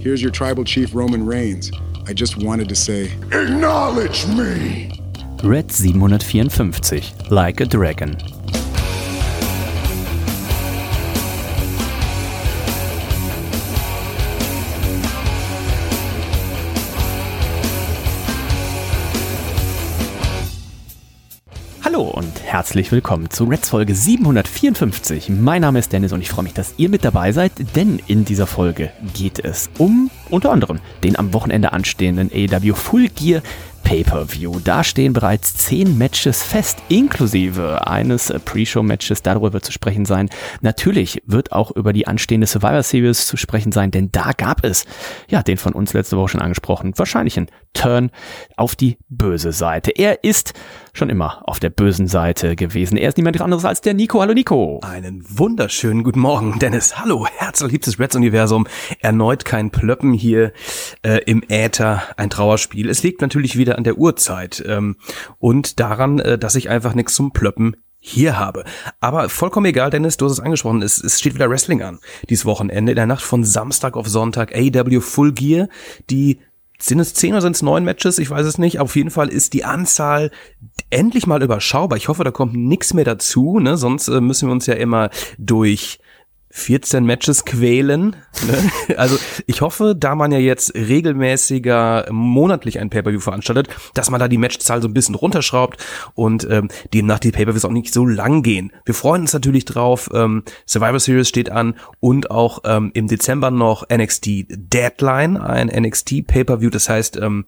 Here's your tribal chief, Roman Reigns. I just wanted to say, Acknowledge me! Red 754, Like a Dragon. Herzlich willkommen zu Reds Folge 754. Mein Name ist Dennis und ich freue mich, dass ihr mit dabei seid, denn in dieser Folge geht es um unter anderem den am Wochenende anstehenden AEW Full Gear Pay-per-View. Da stehen bereits zehn Matches fest, inklusive eines Pre-Show-Matches. Darüber wird zu sprechen sein. Natürlich wird auch über die anstehende Survivor Series zu sprechen sein, denn da gab es, ja, den von uns letzte Woche schon angesprochen, wahrscheinlich ein Turn auf die böse Seite. Er ist schon immer auf der bösen Seite gewesen. Er ist niemand anderes als der Nico. Hallo Nico. Einen wunderschönen guten Morgen, Dennis. Hallo, herzliebstes Reds-Universum. Erneut kein Plöppen hier äh, im Äther, ein Trauerspiel. Es liegt natürlich wieder an der Uhrzeit ähm, und daran, äh, dass ich einfach nichts zum Plöppen hier habe. Aber vollkommen egal, Dennis, du hast es angesprochen, es, es steht wieder Wrestling an. Dieses Wochenende, in der Nacht von Samstag auf Sonntag, AW Full Gear, die sind es zehn oder sind es neun Matches? Ich weiß es nicht. Auf jeden Fall ist die Anzahl endlich mal überschaubar. Ich hoffe, da kommt nichts mehr dazu. Ne? Sonst äh, müssen wir uns ja immer durch 14 Matches quälen. Ne? Also ich hoffe, da man ja jetzt regelmäßiger monatlich ein Pay-Per-View veranstaltet, dass man da die Matchzahl so ein bisschen runterschraubt und ähm, demnach die Pay-Per-Views auch nicht so lang gehen. Wir freuen uns natürlich drauf. Ähm, Survivor Series steht an und auch ähm, im Dezember noch NXT Deadline, ein NXT Pay-Per-View. Das heißt, ähm,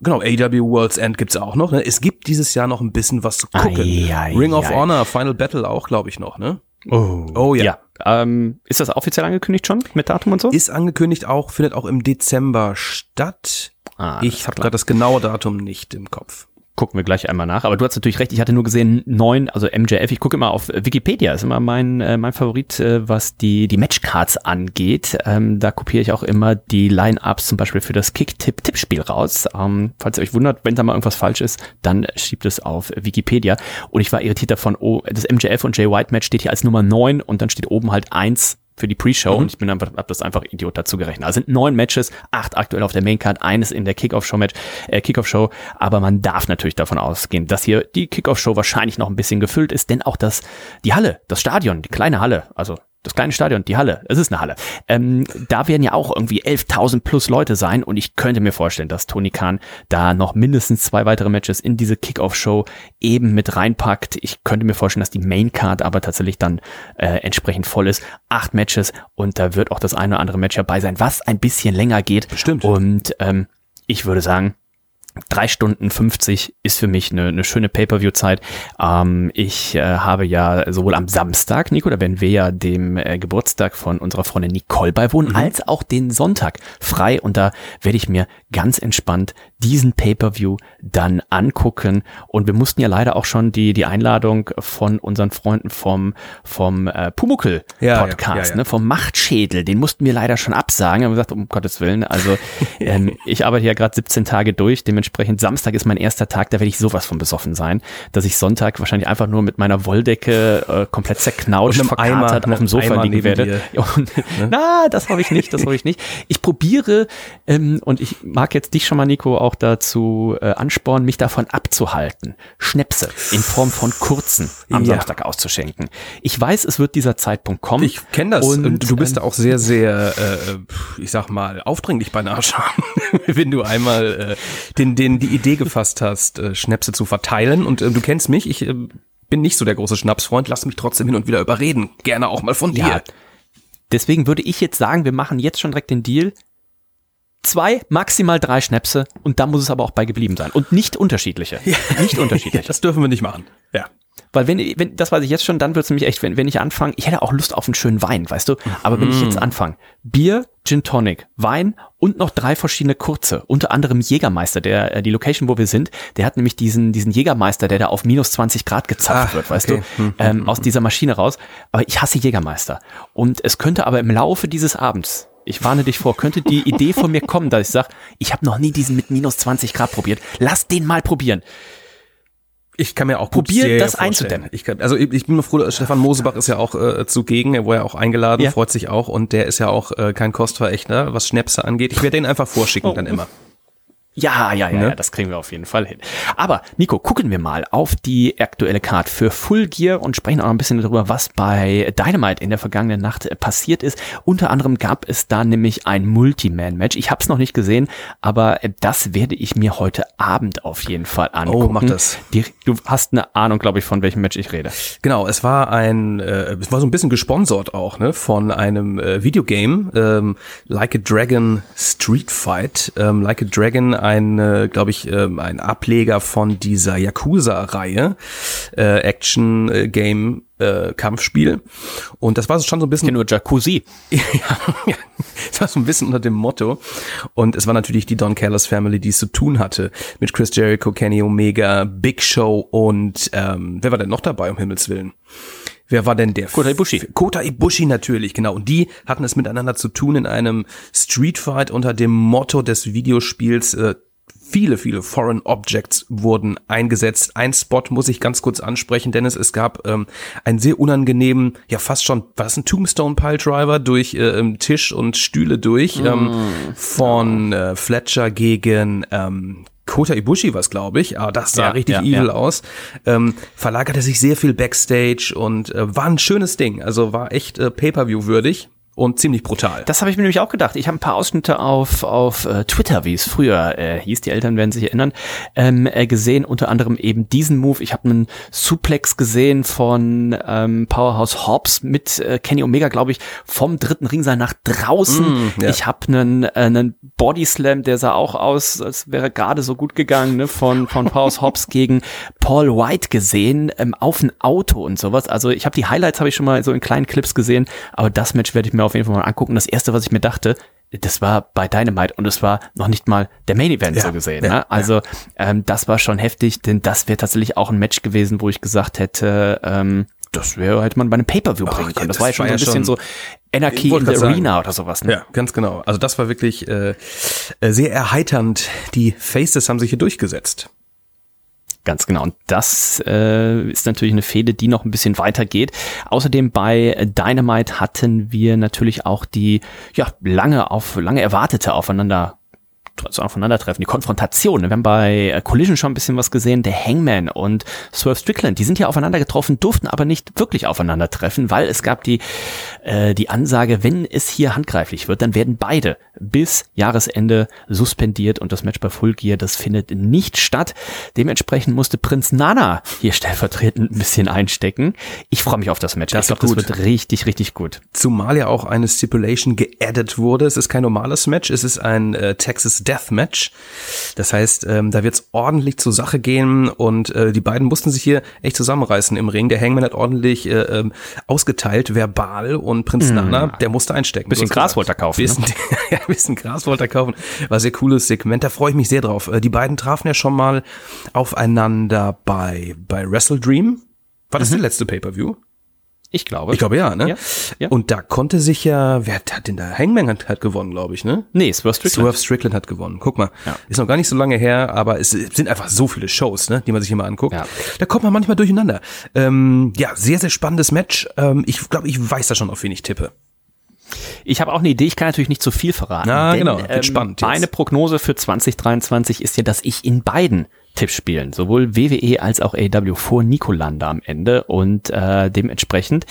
Genau, AW World's End gibt's auch noch. Ne? Es gibt dieses Jahr noch ein bisschen was zu gucken. Ei, ei, Ring of ei. Honor, Final Battle auch, glaube ich, noch, ne? Oh, Oh ja. ja. Ähm, ist das offiziell angekündigt schon mit Datum und so? Ist angekündigt auch, findet auch im Dezember statt. Ah, ich habe gerade das genaue Datum nicht im Kopf. Gucken wir gleich einmal nach. Aber du hast natürlich recht, ich hatte nur gesehen, neun, also MJF, ich gucke immer auf Wikipedia, ist immer mein, äh, mein Favorit, äh, was die, die Matchcards angeht. Ähm, da kopiere ich auch immer die Line-Ups zum Beispiel für das Kick-Tipp-Tippspiel raus. Ähm, falls ihr euch wundert, wenn da mal irgendwas falsch ist, dann schiebt es auf Wikipedia. Und ich war irritiert davon, oh, das MJF und Jay White Match steht hier als Nummer neun und dann steht oben halt eins für die Pre-Show und ich bin einfach, hab das einfach Idiot dazu gerechnet. Also sind neun Matches, acht aktuell auf der Maincard, eines in der Kickoff-Show-Match, äh, Kickoff-Show, aber man darf natürlich davon ausgehen, dass hier die Kickoff-Show wahrscheinlich noch ein bisschen gefüllt ist, denn auch das, die Halle, das Stadion, die kleine Halle, also das kleine Stadion, die Halle, es ist eine Halle, ähm, da werden ja auch irgendwie 11.000 plus Leute sein und ich könnte mir vorstellen, dass Tony Khan da noch mindestens zwei weitere Matches in diese Kickoff-Show eben mit reinpackt. Ich könnte mir vorstellen, dass die Maincard aber tatsächlich dann äh, entsprechend voll ist. Acht Matches und da wird auch das eine oder andere Match dabei sein, was ein bisschen länger geht. Bestimmt. Und ähm, ich würde sagen, Drei Stunden 50 ist für mich eine, eine schöne Pay-Per-View-Zeit. Ähm, ich äh, habe ja sowohl am Samstag, Nico, da werden wir ja dem äh, Geburtstag von unserer Freundin Nicole beiwohnen, als auch den Sonntag frei. Und da werde ich mir ganz entspannt diesen Pay-Per-View dann angucken. Und wir mussten ja leider auch schon die, die Einladung von unseren Freunden vom, vom äh, Pumuckel Ja, ja, Podcast, ja, ja. Ne, vom Machtschädel, den mussten wir leider schon absagen. Wir haben gesagt, um Gottes Willen, also ähm, ich arbeite ja gerade 17 Tage durch, dementsprechend Samstag ist mein erster Tag, da werde ich sowas von besoffen sein, dass ich Sonntag wahrscheinlich einfach nur mit meiner Wolldecke äh, komplett zerknautscht, einem Eimer- verkatert auf dem Sofa Eimer liegen werde. Und, Na, das habe ich nicht, das habe ich nicht. Ich probiere, ähm, und ich mag jetzt dich schon mal, Nico, auch dazu äh, anspornen, mich davon abzuhalten, Schnäpse in Form von kurzen am Ja. Samstag auszuschenken. Ich weiß, es wird dieser Zeitpunkt kommen. Ich kenne das. Und, Und, du bist ähm, auch sehr, sehr, äh, ich sag mal, aufdringlich bei Nachschauen, wenn du einmal äh, den, den, die Idee gefasst hast, äh, Schnäpse zu verteilen. Und äh, du kennst mich, ich äh, bin nicht so der große Schnapsfreund, lass mich trotzdem hin und wieder überreden. Gerne auch mal von dir. Ja. Deswegen würde ich jetzt sagen, wir machen jetzt schon direkt den Deal. Zwei, maximal drei Schnäpse und da muss es aber auch bei geblieben sein. Und nicht unterschiedliche. Nicht Ja, unterschiedliche. das dürfen wir nicht machen. Ja. Weil wenn, wenn, das weiß ich jetzt schon, dann wird's nämlich echt, wenn, wenn ich anfange, ich hätte auch Lust auf einen schönen Wein, weißt du? Aber wenn ich jetzt anfange, Bier, Gin Tonic, Wein und noch drei verschiedene kurze, unter anderem Jägermeister, der, äh, die Location, wo wir sind, der hat nämlich diesen, diesen Jägermeister, der da auf minus 20 Grad gezapft Ah, wird, weißt okay. du? Ähm, aus dieser Maschine raus. Aber ich hasse Jägermeister. Und es könnte aber im Laufe dieses Abends, ich warne dich vor, könnte die Idee von mir kommen, dass ich sage, ich habe noch nie diesen mit minus 20 Grad probiert. Lass den mal probieren. Ich kann mir auch gut Probier sehr das vorstellen. einzudämmen. Ich kann, also ich, ich bin mir froh, Stefan Mosebach ist ja auch äh, zugegen, er wurde ja auch eingeladen, Ja. freut sich auch und der ist ja auch äh, kein Kostverächter, was Schnäpse angeht. Ich werde den einfach vorschicken Oh. dann immer. Ja, ja, ja, Ne? ja, das kriegen wir auf jeden Fall hin. Aber Nico, gucken wir mal auf die aktuelle Card für Full Gear und sprechen auch noch ein bisschen darüber, was bei Dynamite in der vergangenen Nacht äh, passiert ist. Unter anderem gab es da nämlich ein Multi-Man-Match. Ich habe es noch nicht gesehen, aber äh, das werde ich mir heute Abend auf jeden Fall angucken. Oh, mach das. Du hast eine Ahnung, glaube ich, von welchem Match ich rede. Genau, es war ein, äh, es war so ein bisschen gesponsert auch, ne, von einem äh, Videogame, ähm, Like a Dragon Street Fight. Ähm, like a Dragon, ein, äh, glaube ich, ähm, ein Ableger von dieser Yakuza-Reihe, äh, Action-Game. Äh, Kampfspiel und das war schon so ein bisschen nur Jacuzzi. ja, ja, das war so ein bisschen unter dem Motto. Und es war natürlich die Don Callis Family, die es zu tun hatte. Mit Chris Jericho, Kenny Omega, Big Show und ähm, wer war denn noch dabei, um Himmels Willen? Wer war denn der? Kota Ibushi. Kota Ibushi natürlich, genau. Und die hatten es miteinander zu tun in einem Street Fight unter dem Motto des Videospiels äh, Viele, viele Foreign Objects wurden eingesetzt. Ein Spot muss ich ganz kurz ansprechen, Dennis. Es gab ähm, einen sehr unangenehmen, ja fast schon, war das ein Tombstone Pile Driver durch äh, ähm, Tisch und Stühle durch ähm, von äh, Fletcher gegen ähm, Kota Ibushi was, glaube ich. Aber das sah Ja, richtig ja, evil ja. aus. Ähm, verlagerte sich sehr viel Backstage und äh, war ein schönes Ding. Also war echt äh, Pay-per-view würdig und ziemlich brutal. Das habe ich mir nämlich auch gedacht. Ich habe ein paar Ausschnitte auf, auf äh, Twitter, wie es früher äh, hieß, die Eltern werden sich erinnern, ähm, äh, gesehen. Unter anderem eben diesen Move. Ich habe einen Suplex gesehen von ähm, Powerhouse Hobbs mit äh, Kenny Omega, glaube ich, vom dritten Ringseil nach draußen. Mm, ja. Ich habe einen, äh, einen Body Slam, der sah auch aus, als wäre gerade so gut gegangen, ne, von, von Powerhouse Hobbs gegen Paul White gesehen, ähm, auf ein Auto und sowas. Also ich habe die Highlights habe ich schon mal so in kleinen Clips gesehen, aber das Match werde ich mir auf jeden Fall mal angucken. Das erste, was ich mir dachte, das war bei Dynamite und es war noch nicht mal der Main Event Ja, so gesehen. ja, ne? Also ähm, das war schon heftig, denn das wäre tatsächlich auch ein Match gewesen, wo ich gesagt hätte, ähm, das wäre hätte man bei einem Pay-per-View bringen ja, können. Das, das war ja schon war ein ja bisschen schon- so Anarchy in the sagen. Arena oder sowas. Ne? Ja, ganz genau. Also das war wirklich äh, äh, sehr erheiternd. Die Faces haben sich hier durchgesetzt. Ganz genau. Und das äh, ist natürlich eine Fehde, die noch ein bisschen weiter geht. Außerdem bei Dynamite hatten wir natürlich auch die ja lange auf lange erwartete aufeinander also aufeinandertreffen, die Konfrontation. Wir haben bei Collision schon ein bisschen was gesehen. Der Hangman und Swerve Strickland, die sind ja aufeinander getroffen, durften aber nicht wirklich aufeinandertreffen, weil es gab die, äh, die Ansage, wenn es hier handgreiflich wird, dann werden beide bis Jahresende suspendiert und das Match bei Full Gear, das findet nicht statt. Dementsprechend musste Prinz Nana hier stellvertretend ein bisschen einstecken. Ich freue mich auf das Match. Das ich glaube, das wird richtig, richtig gut. Zumal ja auch eine Stipulation geaddet wurde. Es ist kein normales Match, es ist ein äh, Texas Death Match. Das heißt, ähm, da wird es ordentlich zur Sache gehen und äh, die beiden mussten sich hier echt zusammenreißen im Ring. Der Hangman hat ordentlich äh, ähm, ausgeteilt, verbal und Prinz Nana, der musste einstecken. Mm. Bisschen. Gras wollte er kaufen, ne? Bisschen, ja, bisschen Gras wollte er kaufen. War sehr cooles Segment, da freue ich mich sehr drauf. Äh, Die beiden trafen ja schon mal aufeinander bei, bei Wrestle Dream. War das der letzte Pay-Per-View? Ich glaube. Ich glaube ja, ne? Ja, ja. Und da konnte sich ja, wer hat denn da? Hangman hat, hat gewonnen, glaube ich, ne? nee, Swerve Strickland. Swerve Strickland hat gewonnen. Guck mal, Ja. ist noch gar nicht so lange her, aber es sind einfach so viele Shows, ne, die man sich mal anguckt. Da kommt man manchmal durcheinander. Ähm, ja, sehr, sehr spannendes Match. Ähm, ich glaube, ich weiß da schon, auf wen ich tippe. Ich habe auch eine Idee, ich kann natürlich nicht zu viel verraten. Na, denn, genau, ähm, spannend jetzt. Meine Prognose für 2023 ist ja, dass ich in beiden Tippspielen, sowohl WWE als auch AW vor Nico lande am Ende und äh, dementsprechend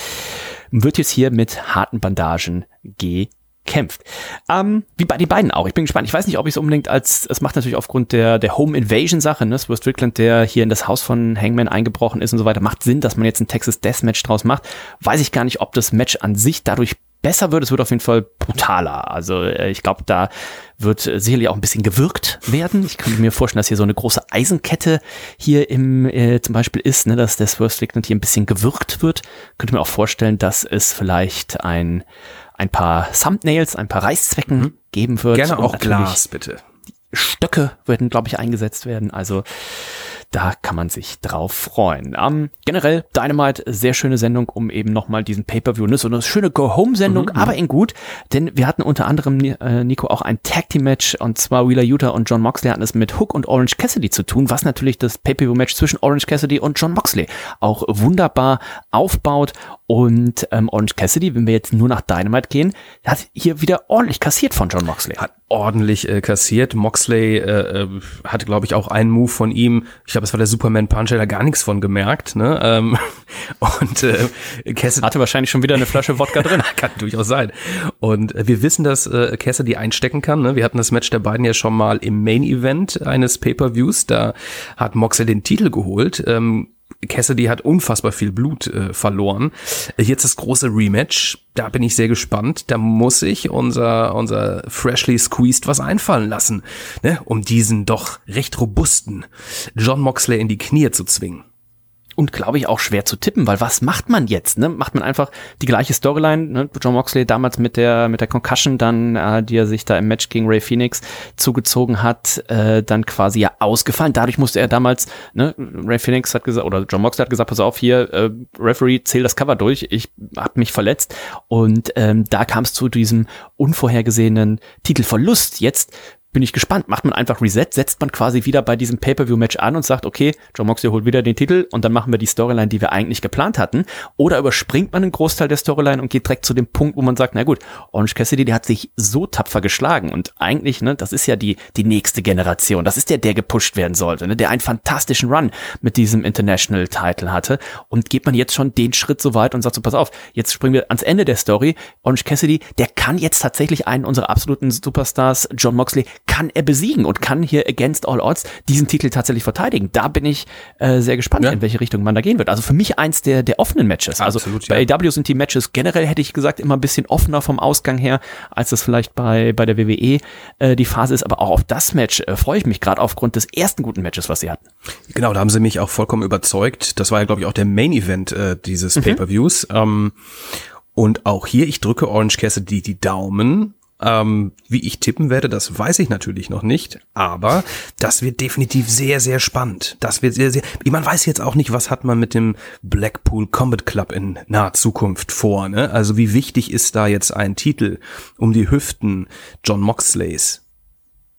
wird jetzt hier mit harten Bandagen gekämpft. Ähm, wie bei den beiden auch. Ich bin gespannt. Ich weiß nicht, ob ich es unbedingt als, es macht natürlich aufgrund der, der Home Invasion Sache, ne, Swerve Strickland, der hier in das Haus von Hangman eingebrochen ist und so weiter, macht Sinn, dass man jetzt ein Texas Deathmatch draus macht. Weiß ich gar nicht, ob das Match an sich dadurch besser wird, es wird auf jeden Fall brutaler. Also äh, ich glaube, da wird sicherlich auch ein bisschen gewirkt werden. Ich kann mir vorstellen, dass hier so eine große Eisenkette hier im äh, zum Beispiel ist, ne, dass der Swerve Strickland hier ein bisschen gewirkt wird. Könnte mir auch vorstellen, dass es vielleicht ein ein paar Thumbnails, ein paar Reißzwecken mhm. geben wird. Gerne auch Glas, bitte. Stöcke werden, glaube ich, eingesetzt werden. Also da kann man sich drauf freuen. Ähm, generell Dynamite, sehr schöne Sendung, um eben nochmal diesen Pay-Per-View, ne? so eine schöne Go-Home-Sendung, mhm, aber in gut, denn wir hatten unter anderem, äh, Nico, auch ein Tag-Team-Match und zwar Wheeler Utah und John Moxley hatten es mit Hook und Orange Cassidy zu tun, was natürlich das Pay-Per-View-Match zwischen Orange Cassidy und John Moxley auch wunderbar aufbaut und ähm, Orange Cassidy, wenn wir jetzt nur nach Dynamite gehen, hat hier wieder ordentlich kassiert von John Moxley. Hat ordentlich äh, kassiert. Moxley äh, äh, hatte, glaube ich, auch einen Move von ihm. Ich glaube, es war der Superman Punch, da gar nichts von gemerkt. Ne? Ähm, und äh, Cassidy hatte wahrscheinlich schon wieder eine Flasche Wodka drin. kann durchaus sein. Und äh, wir wissen, dass äh, Cassidy einstecken kann. Ne? Wir hatten das Match der beiden ja schon mal im Main Event eines Pay-per-Views. Da hat Moxley den Titel geholt. Ähm, Cassidy hat unfassbar viel Blut äh, verloren. Jetzt das große Rematch. Da bin ich sehr gespannt. Da muss sich unser, unser freshly squeezed was einfallen lassen, ne? um diesen doch recht robusten John Moxley in die Knie zu zwingen und glaube ich auch schwer zu tippen, weil was macht man jetzt? Ne? Macht man einfach die gleiche Storyline? Ne? John Moxley damals mit der mit der Concussion, dann äh, die er sich da im Match gegen Ray Phoenix zugezogen hat, äh, dann quasi ja ausgefallen. Dadurch musste er damals, ne? Ray Phoenix hat gesagt oder John Moxley hat gesagt, pass auf hier, äh, Referee, zähl das Cover durch. Ich habe mich verletzt und ähm, da kam es zu diesem unvorhergesehenen Titelverlust. Jetzt bin ich gespannt. Macht man einfach Reset, setzt man quasi wieder bei diesem Pay-Per-View-Match an und sagt, okay, John Moxley holt wieder den Titel und dann machen wir die Storyline, die wir eigentlich geplant hatten. Oder überspringt man einen Großteil der Storyline und geht direkt zu dem Punkt, wo man sagt, na gut, Orange Cassidy, der hat sich so tapfer geschlagen und eigentlich, ne, das ist ja die, die nächste Generation. Das ist der, der gepusht werden sollte, ne, der einen fantastischen Run mit diesem International Title hatte. Und geht man jetzt schon den Schritt so weit und sagt so, pass auf, jetzt springen wir ans Ende der Story. Orange Cassidy, der kann jetzt tatsächlich einen unserer absoluten Superstars, John Moxley, kann er besiegen und kann hier against all odds diesen Titel tatsächlich verteidigen. Da bin ich äh, sehr gespannt, ja. in welche Richtung man da gehen wird. Also für mich eins der, der offenen Matches. Also Absolut, bei ja. AW sind die Matches generell, hätte ich gesagt, immer ein bisschen offener vom Ausgang her, als das vielleicht bei, bei der WWE äh, die Phase ist. Aber auch auf das Match äh, freue ich mich gerade aufgrund des ersten guten Matches, was sie hatten. Genau, da haben sie mich auch vollkommen überzeugt. Das war ja, glaube ich, auch der Main Event äh, dieses mhm. Pay-Per-Views. Ähm, und auch hier, ich drücke Orange Cassidy die Daumen ähm, wie ich tippen werde, das weiß ich natürlich noch nicht, aber das wird definitiv sehr, sehr spannend. Das wird sehr, sehr. Man weiß jetzt auch nicht, was hat man mit dem Blackpool Combat Club in naher Zukunft vor. Ne? Also wie wichtig ist da jetzt ein Titel um die Hüften John Moxleys?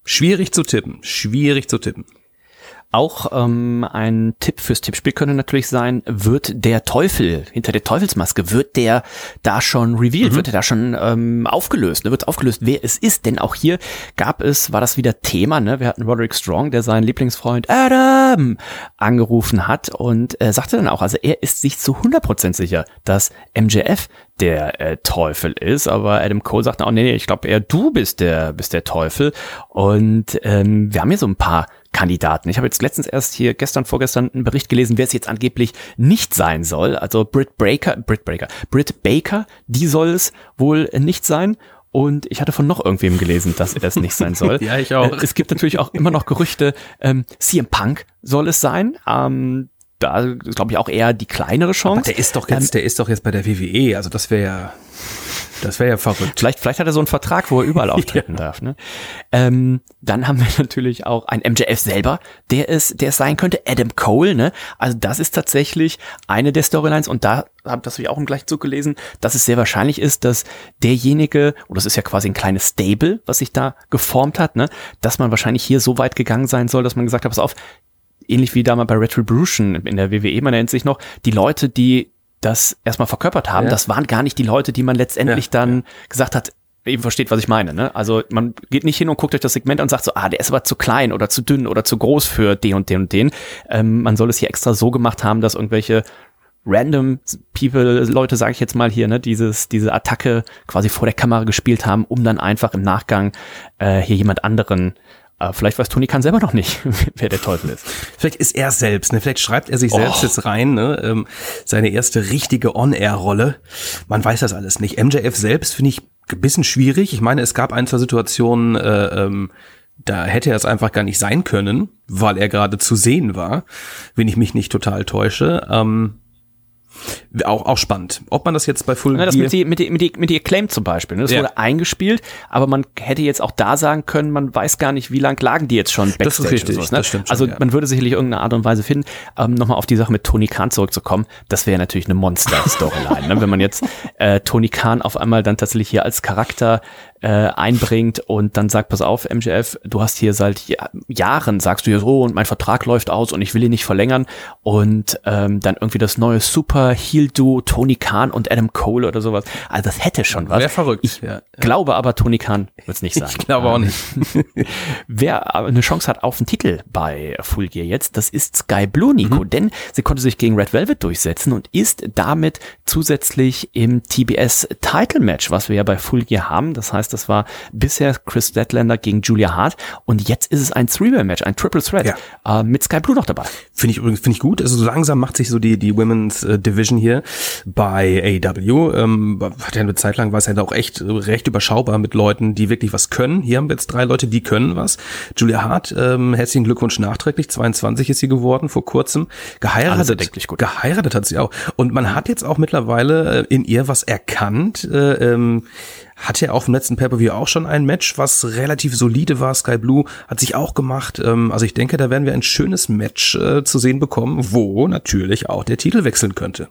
Schwierig zu tippen, schwierig zu tippen. Auch ähm, ein Tipp fürs Tippspiel könnte natürlich sein, wird der Teufel hinter der Teufelsmaske, wird der da schon revealed, mhm. wird der da schon ähm, aufgelöst, ne? wird aufgelöst, wer es ist, denn auch hier gab es, war das wieder Thema, ne? wir hatten Roderick Strong, der seinen Lieblingsfreund Adam angerufen hat und äh, sagte dann auch, also er ist sich zu 100% sicher, dass MJF der äh, Teufel ist, aber Adam Cole sagt auch, nee, nee, ich glaube eher du bist der, bist der Teufel und ähm, wir haben hier so ein paar Kandidaten. Ich habe jetzt letztens erst hier gestern, vorgestern einen Bericht gelesen, wer es jetzt angeblich nicht sein soll. Also Britt Breaker, Britt Breaker, Britt Baker, die soll es wohl nicht sein. Und ich hatte von noch irgendwem gelesen, dass er es nicht sein soll. ja, ich auch. Äh, es gibt natürlich auch immer noch Gerüchte, ähm, CM Punk soll es sein. Ähm, da glaube ich auch eher die kleinere Chance. Aber der ist doch jetzt, ähm, der ist doch jetzt bei der WWE, also das wäre ja das wäre ja verrückt. Vielleicht, vielleicht hat er so einen Vertrag, wo er überall auftreten ja. darf. Ne? Ähm, dann haben wir natürlich auch ein MJF selber, der es, der es sein könnte. Adam Cole, ne? Also das ist tatsächlich eine der Storylines und da habe das ich auch im gleichen Zug gelesen, dass es sehr wahrscheinlich ist, dass derjenige, oder das ist ja quasi ein kleines Stable, was sich da geformt hat, ne, dass man wahrscheinlich hier so weit gegangen sein soll, dass man gesagt hat, pass auf, ähnlich wie damals bei Retribution in der WWE, man nennt sich noch, die Leute, die das erstmal verkörpert haben, ja. das waren gar nicht die Leute, die man letztendlich ja, dann gesagt hat, ihr versteht, was ich meine. Ne? Also man geht nicht hin und guckt euch das Segment an und sagt so, ah, der ist aber zu klein oder zu dünn oder zu groß für den und den und den. Ähm, man soll es hier extra so gemacht haben, dass irgendwelche random People, Leute, sage ich jetzt mal hier, ne, dieses, diese Attacke quasi vor der Kamera gespielt haben, um dann einfach im Nachgang äh, hier jemand anderen Aber vielleicht weiß Tony Khan selber noch nicht, wer der Teufel ist. Vielleicht ist er selbst, ne? Vielleicht schreibt er sich selbst Oh. jetzt rein, ne? Ähm, seine erste richtige On-Air-Rolle. Man weiß das alles nicht. MJF selbst finde ich ein bisschen schwierig. Ich meine, es gab ein, zwei Situationen, äh, ähm, da hätte er es einfach gar nicht sein können, weil er gerade zu sehen war, wenn ich mich nicht total täusche. Ähm, auch, auch spannend. Ob man das jetzt bei Full Ne, das Gear- mit die, mit die, mit die, mit die Acclaim zum Beispiel. Ne? Das Ja. wurde eingespielt, aber man hätte jetzt auch da sagen können, man weiß gar nicht, wie lang lagen die jetzt schon Backstage. Das ist richtig, sowas, ne? das stimmt schon, Also ja. man würde sicherlich irgendeine Art und Weise finden. Ähm, Nochmal auf die Sache mit Tony Khan zurückzukommen, das wäre natürlich eine Monster-Storyline. ne? Wenn man jetzt äh, Tony Khan auf einmal dann tatsächlich hier als Charakter äh, einbringt und dann sagt, pass auf, MJF, du hast hier seit Ja- Jahren, sagst du hier so, und mein Vertrag läuft aus und ich will ihn nicht verlängern und ähm, dann irgendwie das neue Super-Heel-Duo Tony Khan und Adam Cole oder sowas. Also das hätte schon was. Wär verrückt, Ich ja, glaube aber, Tony Khan wird es nicht sein. Ich glaube auch nicht. Wer aber eine Chance hat auf den Titel bei Full Gear jetzt, das ist Sky Blue, Nico, Mhm. denn sie konnte sich gegen Red Velvet durchsetzen und ist damit zusätzlich im TBS Title Match, was wir ja bei Full Gear haben. Das heißt, das war bisher Chris Statlander gegen Julia Hart und jetzt ist es ein Three-Way-Match, ein Triple Threat äh, mit Sky Blue noch dabei. Finde ich übrigens, finde ich gut. Also so langsam macht sich so die, die Women's äh, Division hier bei AEW. Ähm, hat ja eine Zeit lang war es ja auch echt recht überschaubar mit Leuten, die wirklich was können. Hier haben wir jetzt drei Leute, die können was. Julia Hart, ähm, herzlichen Glückwunsch nachträglich. 22 ist sie geworden vor kurzem. Alles Geheiratet. erdenklich gut. Geheiratet hat sie auch. Und man hat jetzt auch mittlerweile äh, in ihr was erkannt. Äh, ähm, hatte ja auch im letzten Pay-Per-View auch schon ein Match, was relativ solide war. Sky Blue hat sich auch gemacht. Ähm, also ich denke, da werden wir ein schönes Match äh, zu sehen bekommen, wo natürlich auch der Titel wechseln könnte.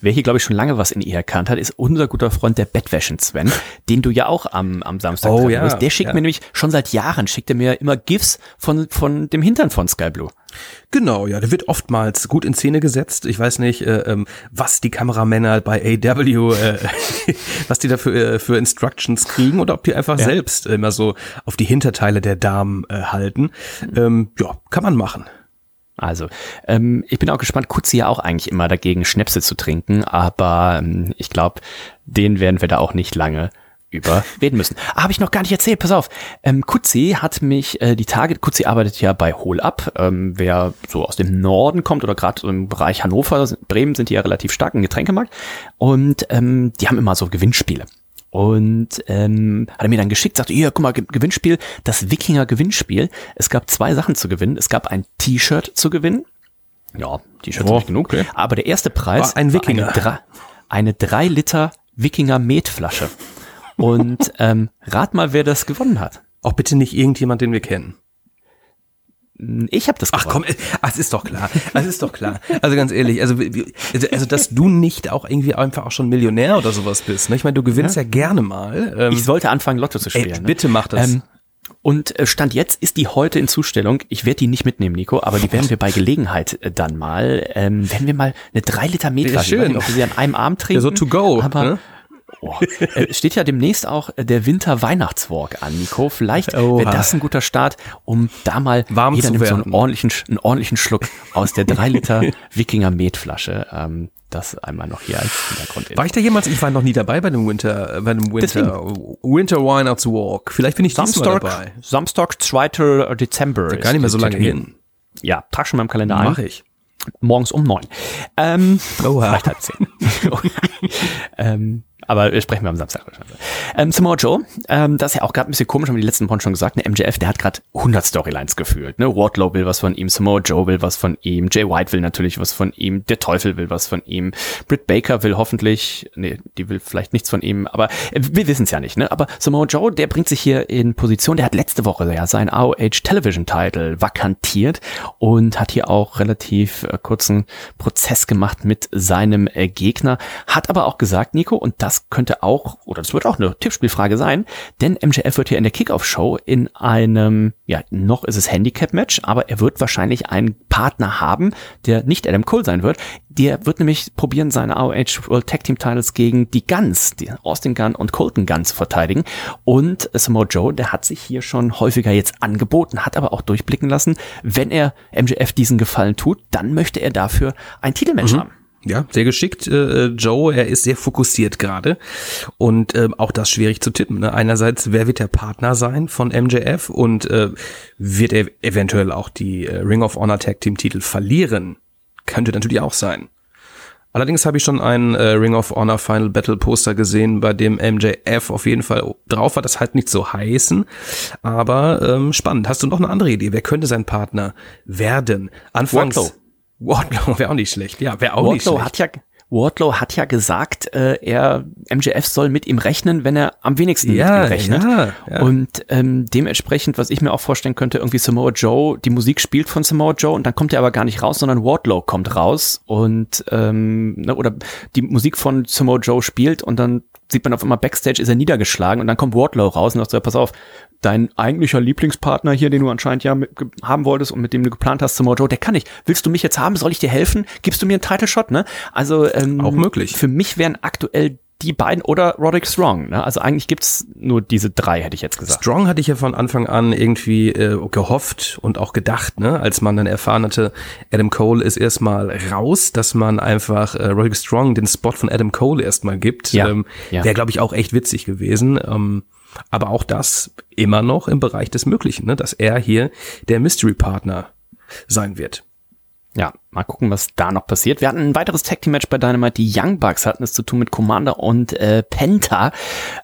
Wer hier, glaube ich, schon lange was in ihr erkannt hat, ist unser guter Freund der Bettwäschen Sven, den du ja auch am, am Samstag Oh ja, wirst. Der schickt ja. mir nämlich schon seit Jahren, schickt er mir immer GIFs von, von dem Hintern von Sky Blue. Genau, ja, der wird oftmals gut in Szene gesetzt. Ich weiß nicht, äh, ähm, was die Kameramänner bei AW, äh, was die da für, äh, für Instructions kriegen oder ob die einfach Ja. selbst immer so auf die Hinterteile der Damen äh, halten. Ähm, ja, kann man machen. Also, ähm, ich bin auch gespannt, Kutzi ja auch eigentlich immer dagegen, Schnäpse zu trinken, aber ähm, ich glaube, den werden wir da auch nicht lange überreden müssen. Ah, Habe ich noch gar nicht erzählt, pass auf. Ähm, Kutzi hat mich äh, die Tage, Kutzi arbeitet ja bei Hol Up, ähm, wer so aus dem Norden kommt oder gerade so im Bereich Hannover, Bremen sind die ja relativ stark im Getränkemarkt und ähm, die haben immer so Gewinnspiele. Und ähm, hat er mir dann geschickt, sagte, hier, guck mal, Ge- Gewinnspiel, das Wikinger Gewinnspiel. Es gab zwei Sachen zu gewinnen. Es gab ein T-Shirt zu gewinnen. Ja, T-Shirt Oh, nicht genug. okay. Aber der erste Preis War ein Wikinger. eine, drei, eine drei Liter Wikinger Metflasche. Und ähm, rat mal, wer das gewonnen hat. Auch bitte nicht irgendjemand, den wir kennen. Ich habe das Ach gewonnen. komm, äh, es ist doch klar. Es ist doch klar. Also ganz ehrlich, also, also, also dass du nicht auch irgendwie einfach auch schon Millionär oder sowas bist. Ne? Ich meine, du gewinnst ja, gerne mal. Ähm, Ich sollte anfangen, Lotto zu spielen. ey, ne? bitte mach das. Ähm, und äh, Stand jetzt ist die heute in Zustellung. Ich werde die nicht mitnehmen, Nico, aber die werden wir bei Gelegenheit äh, dann mal, ähm, werden wir mal eine 3 Liter Metflasche, schön. ob wir sie an einem Abend trinken. Ja, so to go, Aber ne? Oh, äh, steht ja demnächst auch äh, der Winter-Weihnachtswalk an, Nico. Vielleicht wäre das ein guter Start, um da mal Warm jeder zu nimmt so einen werden. ordentlichen, einen ordentlichen Schluck aus der 3 Liter Wikinger Metflasche. Ähm, das einmal noch hier als Hintergrund. war ich da jemals? Ich war noch nie dabei bei dem Winter, bei dem Winter, Winter Weihnachts Walk. Vielleicht bin ich Samstag, dabei. Samstag, 2. Dezember. Gar nicht mehr so lange hin. Ja, trag schon mal im Kalender ein. Mache ich. Morgens um neun. Ähm, Oha. Vielleicht halb zehn. ähm, aber wir sprechen wir am Samstag. Ähm, Samoa Joe, ähm, das ist ja auch gerade ein bisschen komisch, haben wir die letzten Wochen schon gesagt, ne, MJF, der hat gerade 100 Storylines gefühlt. Ne? Wardlow will was von ihm, Samoa Joe will was von ihm, Jay White will natürlich was von ihm, der Teufel will was von ihm, Britt Baker will hoffentlich, nee, die will vielleicht nichts von ihm, aber äh, wir wissen es ja nicht. Ne? Aber Samoa Joe, der bringt sich hier in Position, der hat letzte Woche ja seinen AOH Television Title vakantiert und hat hier auch relativ äh, kurzen Prozess gemacht mit seinem äh, Gegner, hat aber auch gesagt, Nico, und das könnte auch, oder das wird auch eine Tippspielfrage sein, denn MJF wird hier in der Kickoff-Show in einem, ja, noch ist es Handicap-Match, aber er wird wahrscheinlich einen Partner haben, der nicht Adam Cole sein wird. Der wird nämlich probieren, seine AOH World Tag Team Titles gegen die Guns, die Austin Gunn und Colton Gunn zu verteidigen. Und Samoa Joe, der hat sich hier schon häufiger jetzt angeboten, hat aber auch durchblicken lassen, wenn er MJF diesen Gefallen tut, dann möchte er dafür ein Titelmatch haben. Ja, sehr geschickt, äh, Joe. Er ist sehr fokussiert gerade und äh, auch das schwierig zu tippen. Ne? Einerseits, wer wird der Partner sein von MJF und äh, wird er eventuell auch die äh, Ring of Honor Tag Team Titel verlieren? Könnte natürlich auch sein. Allerdings habe ich schon ein äh, Ring of Honor Final Battle Poster gesehen, bei dem MJF auf jeden Fall drauf war. Das halt nicht so heißen, aber ähm, spannend. Hast du noch eine andere Idee? Wer könnte sein Partner werden? Anfangs Wardlow. Wardlow wäre auch nicht schlecht. Ja, wäre auch Wardlow nicht schlecht. hat ja Wardlow hat ja gesagt, äh, er MJF soll mit ihm rechnen, wenn er am wenigsten Ja, mit ihm rechnet. ja, ja. Und ähm, dementsprechend, was ich mir auch vorstellen könnte, irgendwie Samoa Joe, die Musik spielt von Samoa Joe und dann kommt er aber gar nicht raus, sondern Wardlow kommt raus und ähm, ne, oder die Musik von Samoa Joe spielt und dann sieht man auf einmal Backstage ist er niedergeschlagen und dann kommt Wardlow raus und sagt so, ja, pass auf, dein eigentlicher Lieblingspartner hier, den du anscheinend ja mit, haben wolltest und mit dem du geplant hast, Samoa Joe, der kann nicht. Willst du mich jetzt haben? Soll ich dir helfen? Gibst du mir einen Title Shot? Ne? Also ähm, Auch möglich. Für mich wären aktuell die beiden oder Roderick Strong. Ne? Also eigentlich gibt's nur diese drei, hätte ich jetzt gesagt. Strong hatte ich ja von Anfang an irgendwie äh, gehofft und auch gedacht, ne, als man dann erfahren hatte, Adam Cole ist erstmal raus, dass man einfach äh, Roderick Strong den Spot von Adam Cole erstmal gibt. Ja, Ähm, ja. Wäre, glaube ich, auch echt witzig gewesen. Ähm, aber auch das immer noch im Bereich des Möglichen, ne, dass er hier der Mystery Partner sein wird. Ja, mal gucken, was da noch passiert. Wir hatten ein weiteres Tag Team Match bei Dynamite. Die Young Bucks hatten es zu tun mit Commander und äh, Penta.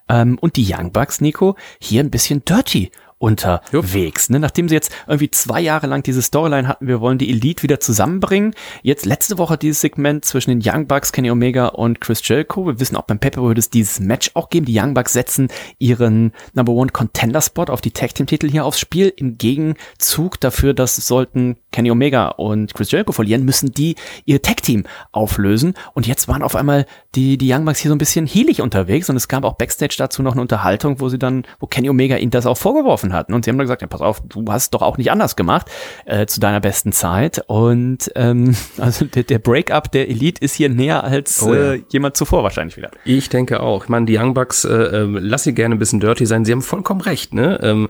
Ähm, und die Young Bucks, Nico, hier ein bisschen dirty unterwegs. Ne? Nachdem sie jetzt irgendwie zwei Jahre lang diese Storyline hatten, wir wollen die Elite wieder zusammenbringen. Jetzt letzte Woche dieses Segment zwischen den Young Bucks, Kenny Omega und Chris Jericho. Wir wissen auch beim Pepper wird es dieses Match auch geben. Die Young Bucks setzen ihren Number One Contender Spot auf die Tag Team Titel hier aufs Spiel. Im Gegenzug dafür, dass sollten Kenny Omega und Chris Jericho verlieren, müssen die ihr Tag Team auflösen. Und jetzt waren auf einmal die, die Young Bucks hier so ein bisschen heelig unterwegs und es gab auch Backstage dazu noch eine Unterhaltung, wo sie dann, wo Kenny Omega ihnen das auch vorgeworfen hatten. Und sie haben dann gesagt, ja, pass auf, du hast doch auch nicht anders gemacht äh, zu deiner besten Zeit. Und ähm, also der, der Breakup der Elite ist hier näher als Oh ja. äh, jemand zuvor wahrscheinlich wieder. Ich denke auch. Ich meine, die Young Bucks, äh, ähm, lass sie gerne ein bisschen dirty sein. Sie haben vollkommen recht. Ne? Ähm,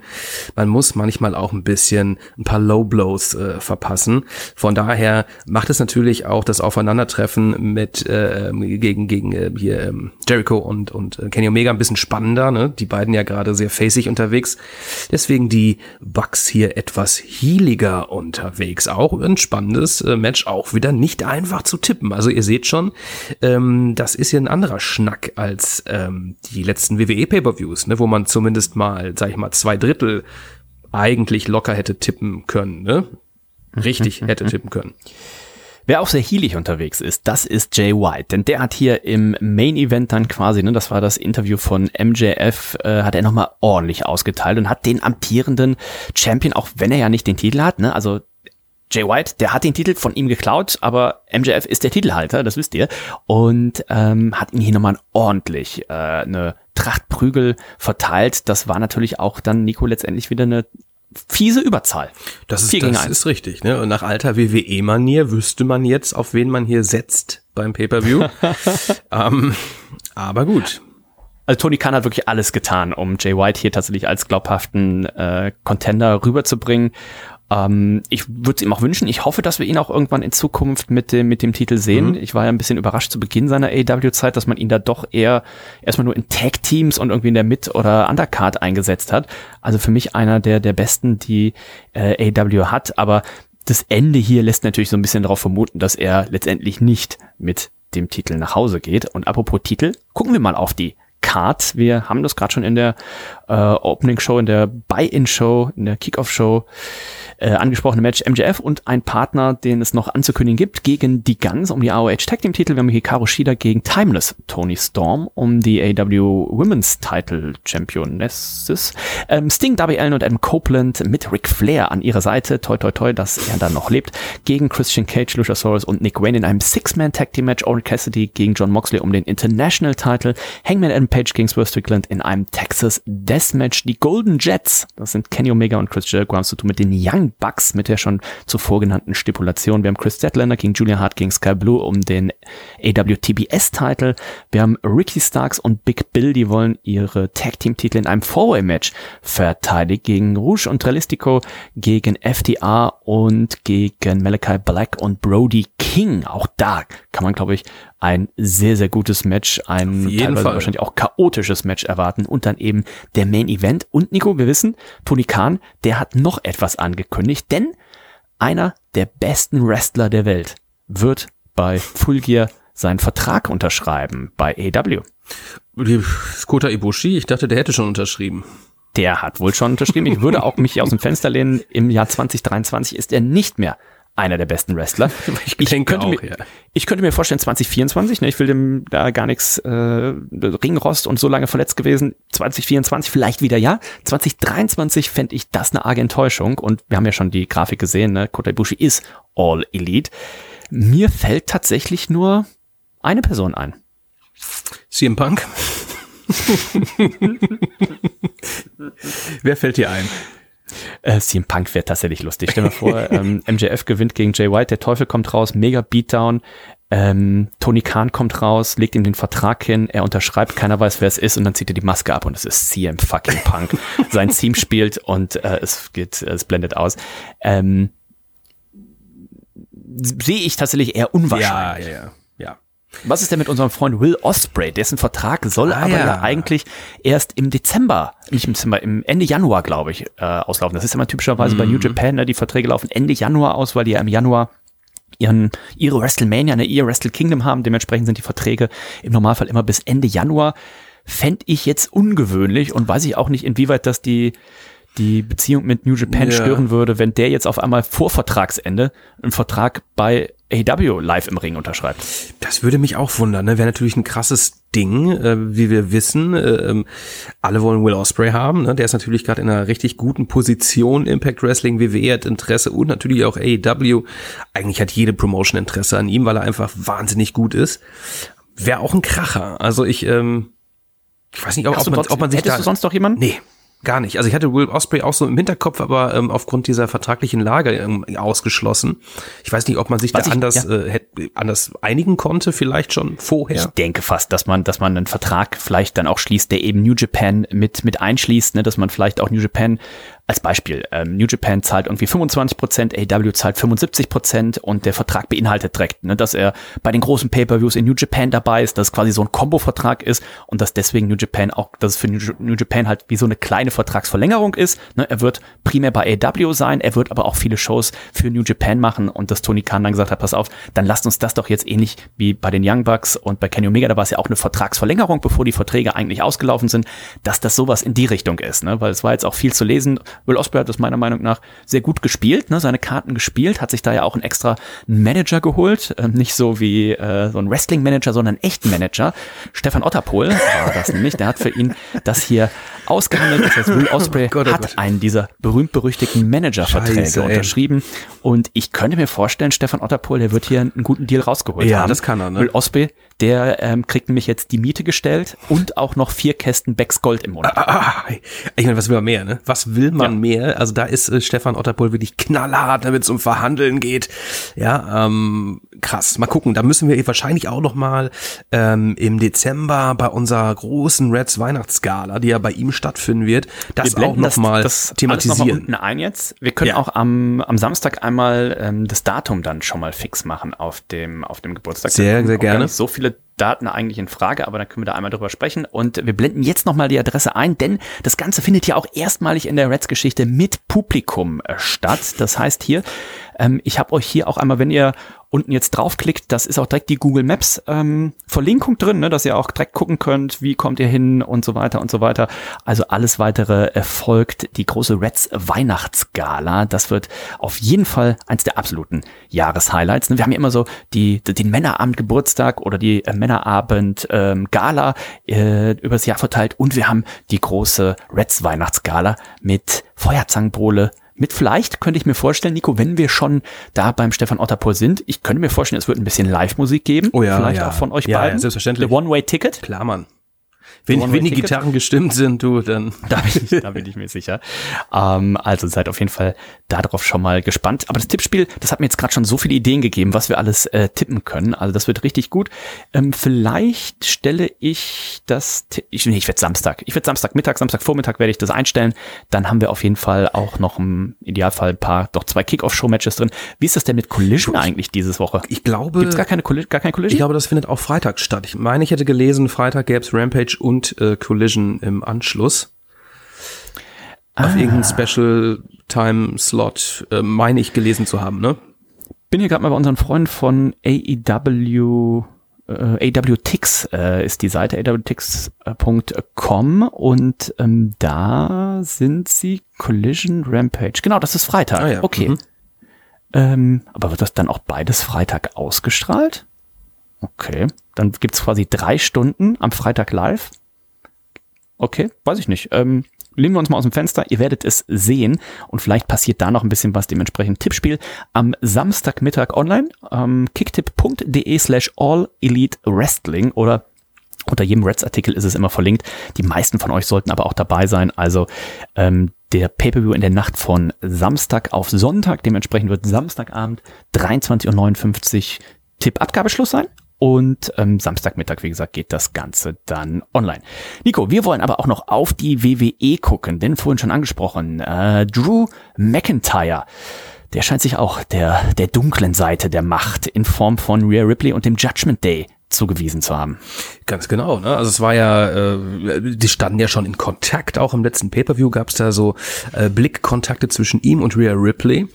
man muss manchmal auch ein bisschen ein paar Low Blows äh, verpassen. Von daher macht es natürlich auch das Aufeinandertreffen mit äh, gegen gegen äh, hier ähm, Jericho und und äh, Kenny Omega ein bisschen spannender. Ne? Die beiden ja gerade sehr facig unterwegs. Deswegen die Bucks hier etwas healiger unterwegs. Auch ein spannendes äh, Match, auch wieder nicht einfach zu tippen. Also ihr seht schon, ähm, das ist hier ein anderer Schnack als ähm, die letzten WWE Pay-per-Views, ne, wo man zumindest mal, sag ich mal, zwei Drittel eigentlich locker hätte tippen können, ne? Richtig hätte tippen können. Wer auch sehr healig unterwegs ist, das ist Jay White, denn der hat hier im Main Event dann quasi, ne, das war das Interview von MJF, äh, hat er nochmal ordentlich ausgeteilt und hat den amtierenden Champion, auch wenn er ja nicht den Titel hat, ne, also Jay White, der hat den Titel von ihm geklaut, aber MJF ist der Titelhalter, das wisst ihr, und ähm, hat ihm hier nochmal ordentlich äh, eine Tracht Prügel verteilt. Das war natürlich auch dann Nico letztendlich wieder eine fiese Überzahl. Das ist, das ist richtig, ne? Und nach alter WWE-Manier wüsste man jetzt, auf wen man hier setzt beim Pay-Per-View. ähm, aber gut. Also Tony Khan hat wirklich alles getan, um Jay White hier tatsächlich als glaubhaften äh, Contender rüberzubringen. Ähm, ich würde es ihm auch wünschen. Ich hoffe, dass wir ihn auch irgendwann in Zukunft mit dem, mit dem Titel sehen. Ich war ja ein bisschen überrascht zu Beginn seiner AEW-Zeit, dass man ihn da doch eher erstmal nur in Tag-Teams und irgendwie in der Mid- oder Undercard eingesetzt hat. Also für mich einer der, der besten, die äh, AEW hat. Aber das Ende hier lässt natürlich so ein bisschen darauf vermuten, dass er letztendlich nicht mit dem Titel nach Hause geht. Und apropos Titel, gucken wir mal auf die Card. Wir haben das gerade schon in der äh, Opening Show, in der Buy-in Show, in der Kickoff Show äh, angesprochene Match MJF und ein Partner, den es noch anzukündigen gibt, gegen die Guns um die AOH Tag Team Titel. Wir haben Hikaru Shida gegen Timeless Tony Storm um die AW Women's Title Championesses. Ähm, Sting, Darby Allen und Adam Copeland mit Ric Flair an ihrer Seite. Toi, toi, toi, dass er dann noch lebt. Gegen Christian Cage, Luchasaurus und Nick Wayne in einem Six-Man Tag Team Match. Orange Cassidy gegen John Moxley um den International Title. Hangman Adam Page Page gegen Swerve Strickland in einem Texas Deathmatch. Die Golden Jets, das sind Kenny Omega und Chris Jericho, haben zu tun mit den Young Bucks, mit der schon zuvor genannten Stipulation. Wir haben Chris Statlander gegen Julia Hart gegen Sky Blue um den AWTBS-Titel. Wir haben Ricky Starks und Big Bill, die wollen ihre Tag-Team-Titel in einem Four-Way-Match verteidigen gegen Rouge und Realistico, gegen FTA und gegen Malachi Black und Brody King. Auch da kann man, glaube ich, ein sehr, sehr gutes Match, ein teilweise Fall. wahrscheinlich auch chaotisches Match erwarten und dann eben der Main Event. Und Nico, wir wissen, Tony Khan, der hat noch etwas angekündigt, denn einer der besten Wrestler der Welt wird bei Full Gear seinen Vertrag unterschreiben bei AEW. Die Kota Ibushi, ich dachte, der hätte schon unterschrieben. Der hat wohl schon unterschrieben. Ich würde auch mich aus dem Fenster lehnen. Im Jahr 2023 ist er nicht mehr einer der besten Wrestler. Ich denke könnte auch, mir, ja. ich könnte mir vorstellen, 2024, ne, ich will dem da gar nichts, äh, Ringrost und so lange verletzt gewesen. 2024 vielleicht wieder ja. 2023 fände ich das eine arge Enttäuschung. Und wir haben ja schon die Grafik gesehen, ne? Kota Ibushi ist All Elite. Mir fällt tatsächlich nur eine Person ein. CM Punk? Wer fällt dir ein? Äh, CM Punk wäre tatsächlich lustig. Stell dir mal vor, ähm, MJF gewinnt gegen Jay White, der Teufel kommt raus, mega Beatdown. Ähm, Tony Khan kommt raus, legt ihm den Vertrag hin, er unterschreibt, keiner weiß, wer es ist und dann zieht er die Maske ab und es ist CM fucking Punk. Sein Team spielt und äh, es geht, es blendet aus. Ähm, sehe ich tatsächlich eher unwahrscheinlich. ja, ja. ja. Was ist denn mit unserem Freund Will Osprey? Dessen Vertrag soll Ah, aber ja. eigentlich erst im Dezember, nicht im Dezember, im Ende Januar, glaube ich, äh, auslaufen. Das ist immer typischerweise bei New Japan, ne? die Verträge laufen Ende Januar aus, weil die ja im Januar ihren, ihre WrestleMania, ne, ihr Wrestle Kingdom haben. Dementsprechend sind die Verträge im Normalfall immer bis Ende Januar. Fände ich jetzt ungewöhnlich und weiß ich auch nicht, inwieweit das die, die Beziehung mit New Japan Ja. stören würde, wenn der jetzt auf einmal vor Vertragsende einen Vertrag bei AEW live im Ring unterschreibt. Das würde mich auch wundern. Ne? Wäre natürlich ein krasses Ding, äh, wie wir wissen. Äh, ähm, alle wollen Will Osprey haben. Ne? Der ist natürlich gerade in einer richtig guten Position. Impact Wrestling, WWE hat Interesse und natürlich auch AEW. Eigentlich hat jede Promotion Interesse an ihm, weil er einfach wahnsinnig gut ist. Wäre auch ein Kracher. Also ich, ähm, ich weiß nicht, ob, ob, man, ob man sich hättest da... du sonst noch jemanden? Nee, gar nicht. Also ich hatte Will Osprey auch so im Hinterkopf, aber ähm, aufgrund dieser vertraglichen Lage ähm, ausgeschlossen. Ich weiß nicht, ob man sich Was da ich- anders, ja. äh, hätte, anders einigen konnte, vielleicht schon vorher. Ich denke fast, dass man, dass man einen Vertrag vielleicht dann auch schließt, der eben New Japan mit, mit einschließt, ne, dass man vielleicht auch New Japan als Beispiel, ähm, New Japan zahlt irgendwie 25 Prozent, AW zahlt 75 Prozent und der Vertrag beinhaltet direkt, ne, dass er bei den großen Pay-Per-Views in New Japan dabei ist, dass es quasi so ein Kombo-Vertrag ist und dass deswegen New Japan auch, dass es für New, Japan halt wie so eine kleine Vertragsverlängerung ist. Ne, er wird primär bei AW sein, er wird aber auch viele Shows für New Japan machen und dass Tony Khan dann gesagt hat, pass auf, dann lasst uns das doch jetzt ähnlich wie bei den Young Bucks und bei Kenny Omega, da war es ja auch eine Vertragsverlängerung, bevor die Verträge eigentlich ausgelaufen sind, dass das sowas in die Richtung ist, ne? weil es war jetzt auch viel zu lesen. Will Ospreay hat das meiner Meinung nach sehr gut gespielt, ne? seine Karten gespielt, hat sich da ja auch einen extra Manager geholt, ähm, nicht so wie äh, so ein Wrestling-Manager, sondern einen echten Manager. Stefan Otterpohl war das nämlich, der hat für ihn das hier ausgehandelt. Das heißt, Will Ospreay Gott, oh hat Gott. einen dieser berühmt-berüchtigten Manager-Verträge Scheiße, unterschrieben und ich könnte mir vorstellen, Stefan Otterpohl, der wird hier einen guten Deal rausgeholt Ja, haben. das kann er, ne? Will Ospreay, der ähm, kriegt nämlich jetzt die Miete gestellt und auch noch vier Kästen Becks Gold im Monat. Ah, ich meine, was will man mehr, ne? Was will man Ja. mehr? Also da ist äh, Stefan Otterpohl wirklich knallhart, wenn es um Verhandeln geht. Ja, ähm, krass. Mal gucken. Da müssen wir wahrscheinlich auch noch mal ähm, im Dezember bei unserer großen Reds Weihnachtsgala, die ja bei ihm stattfinden wird, das auch noch mal das alles noch mal thematisieren. unten ein jetzt. Wir können Ja. auch am, am Samstag einmal ähm, das Datum dann schon mal fix machen auf dem, auf dem Geburtstag. Sehr, sehr gerne. So viele Daten eigentlich in Frage, aber dann können wir da einmal drüber sprechen. Und wir blenden jetzt nochmal die Adresse ein, denn das Ganze findet ja auch erstmalig in der Reds-Geschichte mit Publikum äh, statt. Das heißt hier, ähm, ich habe euch hier auch einmal, wenn ihr unten jetzt draufklickt, das ist auch direkt die Google Maps ähm, Verlinkung drin, ne, dass ihr auch direkt gucken könnt, wie kommt ihr hin und so weiter und so weiter. Also alles weitere erfolgt die große Reds Weihnachtsgala. Das wird auf jeden Fall eins der absoluten Jahreshighlights. ne. Wir haben ja immer so die, den Männerabend Geburtstag oder die äh, Männerabend ähm, Gala äh, übers Jahr verteilt und wir haben die große Reds Weihnachtsgala mit Feuerzangenbowle, mit vielleicht könnte ich mir vorstellen, Nico, wenn wir schon da beim Stefan Otterpohl sind, ich könnte mir vorstellen, es wird ein bisschen Live-Musik geben. Oh ja, Vielleicht ja. auch von euch Ja, beiden. ja, selbstverständlich. The One-Way-Ticket. Klar, Mann. Wenn, wenn die Gitarren gestimmt sind, du, dann. Da bin ich, da bin ich mir sicher. Ähm, also seid auf jeden Fall darauf schon mal gespannt. Aber das Tippspiel, das hat mir jetzt gerade schon so viele Ideen gegeben, was wir alles äh, tippen können. Also das wird richtig gut. Ähm, vielleicht stelle ich das, ich, nee, ich werde Samstag. Ich werde Samstag Mittag, Samstag Vormittag werde ich das einstellen. Dann haben wir auf jeden Fall auch noch im Idealfall ein paar, doch zwei Kickoff-Show-Matches drin. Wie ist das denn mit Collision eigentlich dieses Woche? Ich glaube. Gibt's gar keine, gar keine Collision? Ich glaube, das findet auch Freitag statt. Ich meine, ich hätte gelesen, Freitag gäbe es Rampage und äh, Collision im Anschluss. Ah. Auf irgendeinen Special Time Slot, äh, meine ich gelesen zu haben, ne? Bin hier gerade mal bei unseren Freunden von AEW äh, AWTix äh, ist die Seite awtix.com und ähm, da sind sie Collision Rampage. Genau, das ist Freitag. Ah, ja. Okay. Mhm. Ähm, aber wird das dann auch beides Freitag ausgestrahlt? Okay. Dann gibt's quasi drei Stunden am Freitag live. Okay, weiß ich nicht. Ähm, lehnen wir uns mal aus dem Fenster, ihr werdet es sehen und vielleicht passiert da noch ein bisschen was, dementsprechend Tippspiel am Samstagmittag online, ähm, kicktipp.de slash all elite wrestling oder unter jedem Reds-Artikel ist es immer verlinkt. Die meisten von euch sollten aber auch dabei sein. Also ähm, der Pay-Per-View in der Nacht von Samstag auf Sonntag. Dementsprechend wird Samstagabend 23.59 Uhr Tippabgabeschluss sein. Und ähm, Samstagmittag, wie gesagt, geht das Ganze dann online. Nico, wir wollen aber auch noch auf die WWE gucken, denn vorhin schon angesprochen, äh, Drew McIntyre. Der scheint sich auch der, der dunklen Seite der Macht in Form von Rhea Ripley und dem Judgment Day zugewiesen zu haben. Ganz genau. Ne? Also es war ja, äh, die standen ja schon in Kontakt. Auch im letzten Pay-per-View gab es da so äh, Blickkontakte zwischen ihm und Rhea Ripley.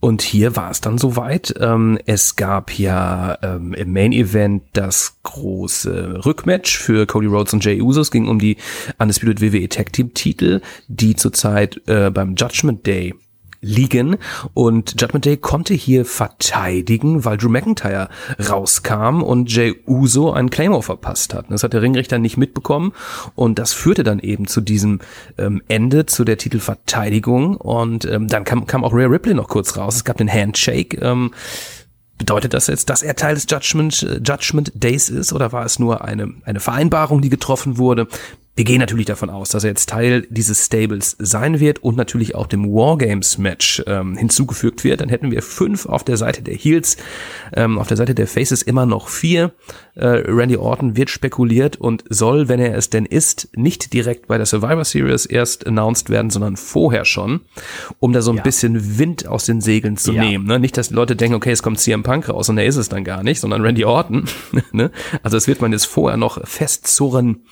Und hier war es dann soweit. Ähm, es gab ja ähm, im Main Event das große Rückmatch für Cody Rhodes und Jay Uso. Es ging um die Undisputed WWE Tag Team Titel, die zurzeit äh, beim Judgment Day liegen. Und Judgment Day konnte hier verteidigen, weil Drew McIntyre rauskam und Jay Uso einen Claymore verpasst hat. Das hat der Ringrichter nicht mitbekommen und das führte dann eben zu diesem ähm, Ende, zu der Titelverteidigung. Und ähm, dann kam, kam auch Rhea Ripley noch kurz raus. Es gab den Handshake. Ähm, Bedeutet das jetzt, dass er Teil des Judgment, äh, Judgment Days ist oder war es nur eine, eine Vereinbarung, die getroffen wurde? Wir gehen natürlich davon aus, dass er jetzt Teil dieses Stables sein wird und natürlich auch dem Wargames-Match ähm, hinzugefügt wird. Dann hätten wir fünf auf der Seite der Heels, ähm, auf der Seite der Faces immer noch vier. Äh, Randy Orton wird spekuliert und soll, wenn er es denn ist, nicht direkt bei der Survivor Series erst announced werden, sondern vorher schon, um da so ein ja. bisschen Wind aus den Segeln zu ja. nehmen. Ne? Nicht, dass die Leute denken, okay, es kommt CM Punk raus und er ist es dann gar nicht, sondern Randy Orton. ne? Also das wird man jetzt vorher noch festzurren.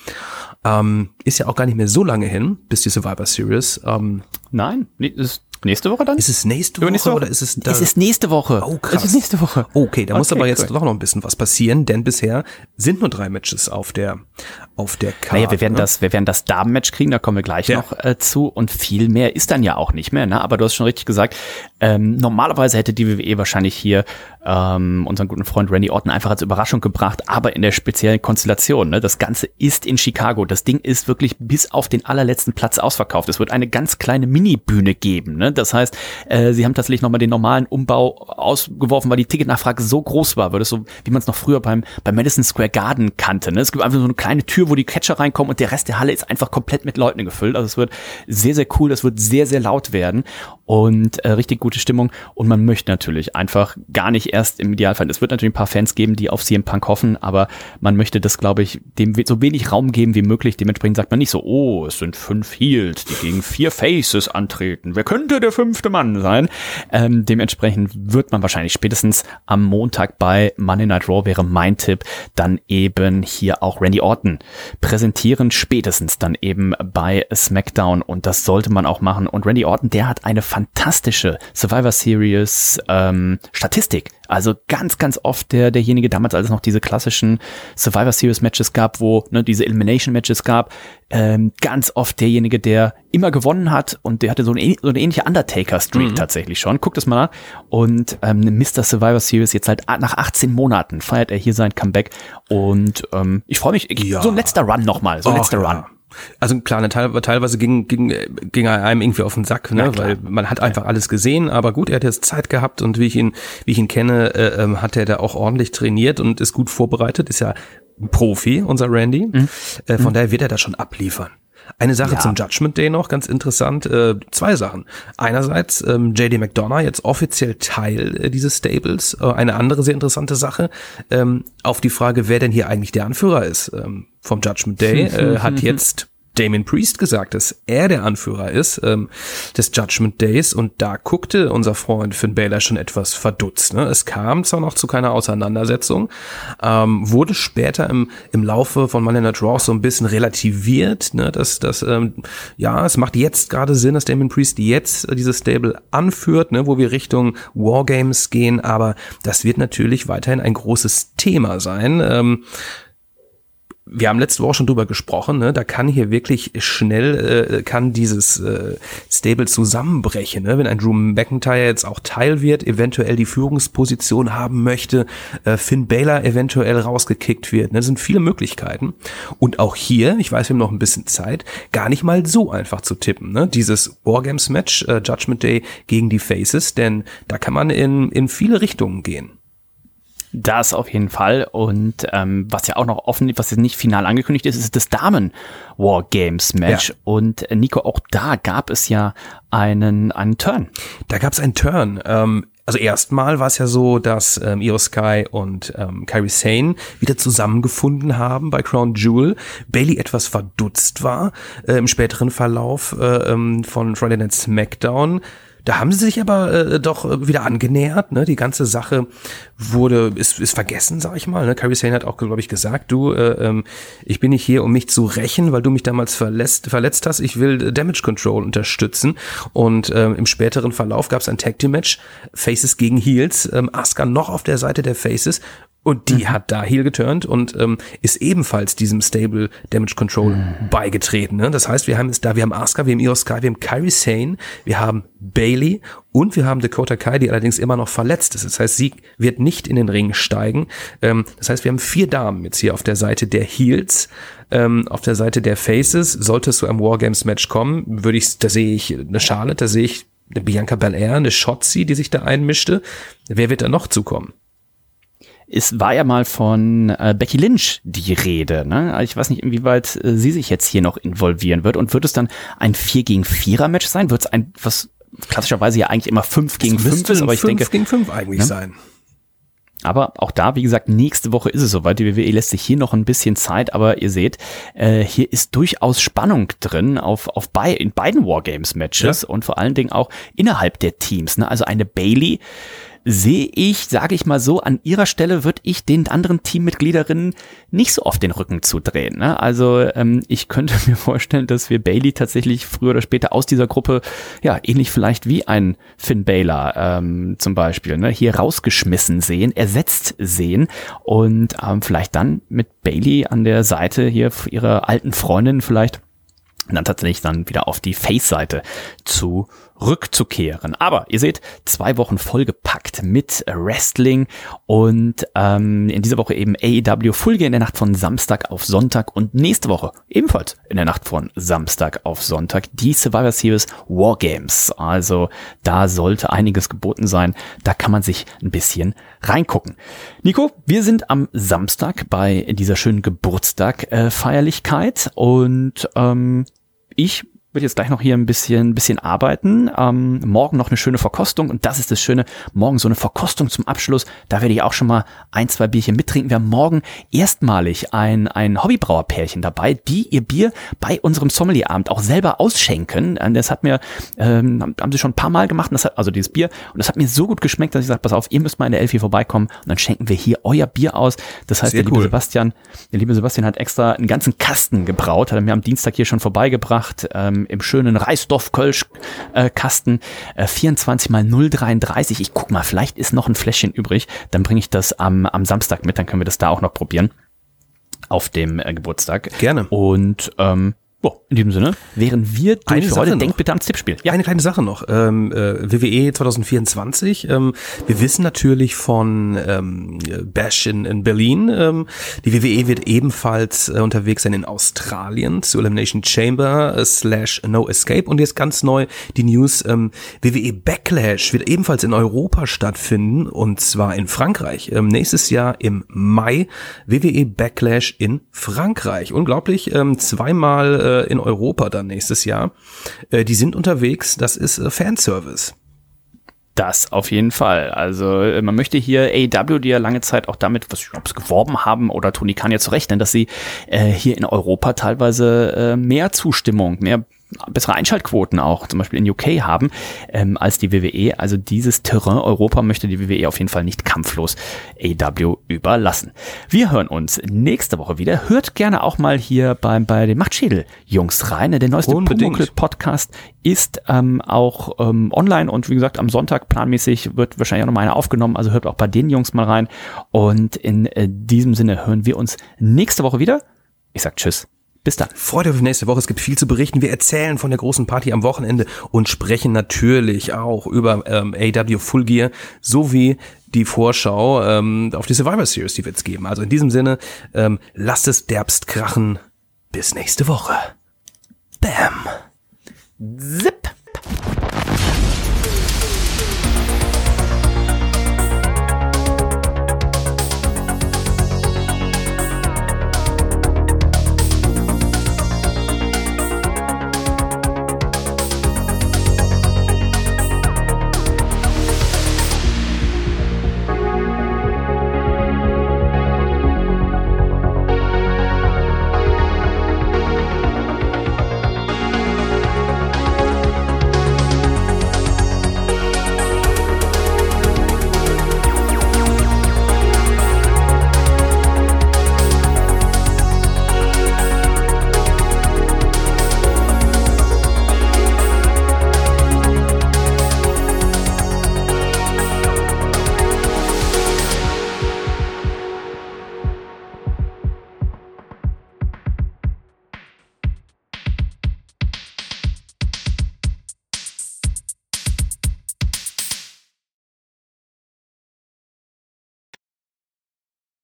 Ähm, ist ja auch gar nicht mehr so lange hin, bis die Survivor Series. Ähm, Nein, ist Nächste Woche dann? Ist es nächste Woche, nächste Woche? oder ist es da? Es ist nächste Woche. Oh, krass. Es ist nächste Woche. Okay, da okay, muss aber jetzt cool. doch noch ein bisschen was passieren, denn bisher sind nur drei Matches auf der auf der Karte. Naja, wir werden ne? das, wir werden das Damenmatch kriegen, da kommen wir gleich ja. noch äh, zu und viel mehr ist dann ja auch nicht mehr. Ne? Aber du hast schon richtig gesagt, ähm, normalerweise hätte die WWE wahrscheinlich hier ähm, unseren guten Freund Randy Orton einfach als Überraschung gebracht, aber in der speziellen Konstellation. Ne? Das Ganze ist in Chicago. Das Ding ist wirklich bis auf den allerletzten Platz ausverkauft. Es wird eine ganz kleine Mini-Bühne geben. Ne? Das heißt, äh, sie haben tatsächlich nochmal den normalen Umbau ausgeworfen, weil die Ticketnachfrage so groß war, wird es so, wie man es noch früher beim, beim Madison Square Garden kannte. Ne? Es gibt einfach so eine kleine Tür, wo die Catcher reinkommen und der Rest der Halle ist einfach komplett mit Leuten gefüllt. Also es wird sehr, sehr cool, es wird sehr, sehr laut werden und äh, richtig gute Stimmung. Und man möchte natürlich einfach gar nicht erst im Idealfall, es wird natürlich ein paar Fans geben, die auf CM Punk hoffen, aber man möchte das, glaube ich, dem so wenig Raum geben wie möglich. Dementsprechend sagt man nicht so, oh, es sind fünf Heels, die gegen vier Faces antreten. Wer könnte der fünfte Mann sein? Ähm, dementsprechend wird man wahrscheinlich spätestens am Montag bei Monday Night Raw wäre mein Tipp, dann eben hier auch Randy Orton präsentieren, spätestens dann eben bei SmackDown und das sollte man auch machen. Und Randy Orton, der hat eine fantastische Survivor Series ähm, Statistik. Also ganz, ganz oft der, derjenige damals, als es noch diese klassischen Survivor Series Matches gab, wo ne, diese Elimination Matches gab, ähm, ganz oft derjenige, der immer gewonnen hat und der hatte so eine, so eine ähnliche Undertaker-Streak mhm. tatsächlich schon. Guckt es mal nach. Und ähm, Mr. Survivor Series jetzt halt nach 18 Monaten feiert er hier sein Comeback und ähm, ich freue mich. Ja. So ein letzter Run nochmal, so ein letzter ja. Also klar, ne, teilweise ging, ging, ging er einem irgendwie auf den Sack, ne, ja, weil man hat einfach alles gesehen, aber gut, er hat jetzt Zeit gehabt und wie ich ihn, wie ich ihn kenne, äh, ähm, hat er da auch ordentlich trainiert und ist gut vorbereitet, ist ja ein Profi, unser Randy. Mhm. Äh, von daher wird er das schon abliefern. Eine Sache Ja. zum Judgment Day noch, ganz interessant. Äh, zwei Sachen. Einerseits ähm, JD McDonough jetzt offiziell Teil äh, dieses Stables. Äh, eine andere sehr interessante Sache ähm, auf die Frage, wer denn hier eigentlich der Anführer ist ähm, vom Judgment Day, äh, hat jetzt Damien Priest gesagt, dass er der Anführer ist ähm, des Judgment Days und da guckte unser Freund Finn Balor schon etwas verdutzt. Ne? Es kam zwar noch zu keiner Auseinandersetzung, ähm, wurde später im, im Laufe von Monday Night Raw so ein bisschen relativiert, ne? dass das ähm, ja, es macht jetzt gerade Sinn, dass Damien Priest jetzt äh, dieses Stable anführt, ne? wo wir Richtung Wargames gehen, aber das wird natürlich weiterhin ein großes Thema sein. Ähm, wir haben letzte Woche schon drüber gesprochen, ne? da kann hier wirklich schnell, äh, kann dieses äh, Stable zusammenbrechen, ne? wenn ein Drew McIntyre jetzt auch Teil wird, eventuell die Führungsposition haben möchte, äh, Finn Balor eventuell rausgekickt wird, ne? das sind viele Möglichkeiten und auch hier, ich weiß, wir haben noch ein bisschen Zeit, gar nicht mal so einfach zu tippen, ne? dieses Wargames-Match, äh, Judgment Day gegen die Faces, denn da kann man in, in viele Richtungen gehen. Das auf jeden Fall. Und ähm, was ja auch noch offen, was jetzt nicht final angekündigt ist, ist das Damen War Games Match. Ja. Und äh, Nico, auch da gab es ja einen, einen Turn. Da gab es einen Turn. Ähm, also erstmal war es ja so, dass ähm, Io Sky und ähm, Kairi Sane wieder zusammengefunden haben bei Crown Jewel. Bailey etwas verdutzt war äh, im späteren Verlauf äh, ähm, von Friday Night SmackDown. Da haben sie sich aber äh, doch äh, wieder angenähert. Ne? Die ganze Sache wurde ist, ist vergessen, sag ich mal. Ne? Kairi Sane hat auch, glaube ich, gesagt, du, äh, ähm, ich bin nicht hier, um mich zu rächen, weil du mich damals verletzt, verletzt hast. Ich will äh, Damage Control unterstützen. Und ähm, im späteren Verlauf gab es ein Tag Team Match, Faces gegen Heels. Ähm, Asuka noch auf der Seite der Faces. Und die hat da heel geturnt und ähm, ist ebenfalls diesem Stable Damage Control beigetreten. Ne? Das heißt, wir haben jetzt da, wir haben Asuka, wir haben Io Sky, wir haben Kairi Sane, wir haben Bailey und wir haben Dakota Kai, die allerdings immer noch verletzt ist. Das heißt, sie wird nicht in den Ring steigen. Ähm, das heißt, wir haben vier Damen jetzt hier auf der Seite der Heels. Ähm, auf der Seite der Faces, sollte es zu einem Wargames Match kommen, würde ich, da sehe ich eine Charlotte, da sehe ich eine Bianca Belair, eine Shotzi, die sich da einmischte. Wer wird da noch zukommen? Es war ja mal von äh, Becky Lynch die Rede. Ne? Ich weiß nicht, inwieweit äh, sie sich jetzt hier noch involvieren wird. Und wird es dann ein 4 gegen 4er Match sein? Wird es ein, was klassischerweise ja eigentlich immer 5 gegen 5 ist, aber ich fünf denke, gegen fünf eigentlich Ne? sein. Aber auch da, wie gesagt, nächste Woche ist es soweit. Die WWE lässt sich hier noch ein bisschen Zeit, aber ihr seht, äh, hier ist durchaus Spannung drin auf, auf bei, in beiden Wargames-Matches und vor allen Dingen auch innerhalb der Teams. Ne? Also eine Bailey sehe ich, sage ich mal so, an ihrer Stelle würde ich den anderen Teammitgliederinnen nicht so oft den Rücken zudrehen. Ne? Also ähm, ich könnte mir vorstellen, dass wir Bailey tatsächlich früher oder später aus dieser Gruppe, ja, ähnlich vielleicht wie ein Finn Balor ähm, zum Beispiel, ne, hier rausgeschmissen sehen, ersetzt sehen und ähm, vielleicht dann mit Bailey an der Seite hier ihrer alten Freundin vielleicht dann tatsächlich dann wieder auf die Face-Seite zurückzukehren. Aber ihr seht, zwei Wochen vollgepackt mit Wrestling und ähm, in dieser Woche eben AEW Full in der Nacht von Samstag auf Sonntag und nächste Woche ebenfalls in der Nacht von Samstag auf Sonntag die Survivor Series Wargames. Also da sollte einiges geboten sein. Da kann man sich ein bisschen reingucken. Nico, wir sind am Samstag bei dieser schönen Geburtstag-Feierlichkeit und ähm, ich würde jetzt gleich noch hier ein bisschen, bisschen arbeiten. Ähm, morgen noch eine schöne Verkostung und das ist das Schöne. Morgen so eine Verkostung zum Abschluss. Da werde ich auch schon mal ein, zwei Bierchen mittrinken. Wir haben morgen erstmalig ein, ein Hobbybrauerpärchen dabei, die ihr Bier bei unserem Sommelierabend auch selber ausschenken. Und Das hat mir, ähm, haben sie schon ein paar Mal gemacht, hat, also dieses Bier. Und das hat mir so gut geschmeckt, dass ich sage, pass auf, ihr müsst mal in der Elfi vorbeikommen und dann schenken wir hier euer Bier aus. Das heißt, Sehr der liebe cool. Sebastian, der liebe Sebastian hat extra einen ganzen Kasten gebraut, hat er mir am Dienstag hier schon vorbeigebracht, ähm, im schönen Reisdorf-Kölsch-Kasten, äh, 24 mal 0,33. Ich guck mal, vielleicht ist noch ein Fläschchen übrig, dann bringe ich das am, am Samstag mit, dann können wir das da auch noch probieren. Auf dem äh, Geburtstag. Gerne. Und ähm, Oh, in diesem Sinne wären wir durch Eine für Sache heute. noch. Denkt bitte ans Tippspiel. Ja. Eine kleine Sache noch. Ähm, äh, WWE 2024. Ähm, wir wissen natürlich von ähm, Bash in, in Berlin. Ähm, die WWE wird ebenfalls äh, unterwegs sein in Australien zu Elimination Chamber äh, slash No Escape. Und jetzt ganz neu die News. Ähm, WWE Backlash wird ebenfalls in Europa stattfinden. Und zwar in Frankreich. Ähm, nächstes Jahr im Mai. WWE Backlash in Frankreich. Unglaublich. Ähm, zweimal äh, in Europa dann nächstes Jahr. Äh, die sind unterwegs, das ist äh, Fanservice. Das auf jeden Fall. Also äh, man möchte hier AEW, die ja lange Zeit auch damit, was ob es geworben haben oder Tony Khan ja zu rechnen, dass sie äh, hier in Europa teilweise äh, mehr Zustimmung, mehr bessere Einschaltquoten auch zum Beispiel in UK haben ähm, als die WWE. Also dieses Terrain Europa möchte die WWE auf jeden Fall nicht kampflos AEW überlassen. Wir hören uns nächste Woche wieder. Hört gerne auch mal hier beim bei den Machtschädel Jungs rein. Der neueste Podcast ist ähm, auch ähm, online und wie gesagt am Sonntag planmäßig wird wahrscheinlich auch noch mal einer aufgenommen. Also hört auch bei den Jungs mal rein. Und in äh, diesem Sinne hören wir uns nächste Woche wieder. Ich sag Tschüss. Bis dann. Freut euch auf nächste Woche. Es gibt viel zu berichten. Wir erzählen von der großen Party am Wochenende und sprechen natürlich auch über ähm, AW Full Gear sowie die Vorschau ähm, auf die Survivor Series, die wir jetzt geben. Also in diesem Sinne, ähm, lasst es derbst krachen. Bis nächste Woche. Bam. Zip.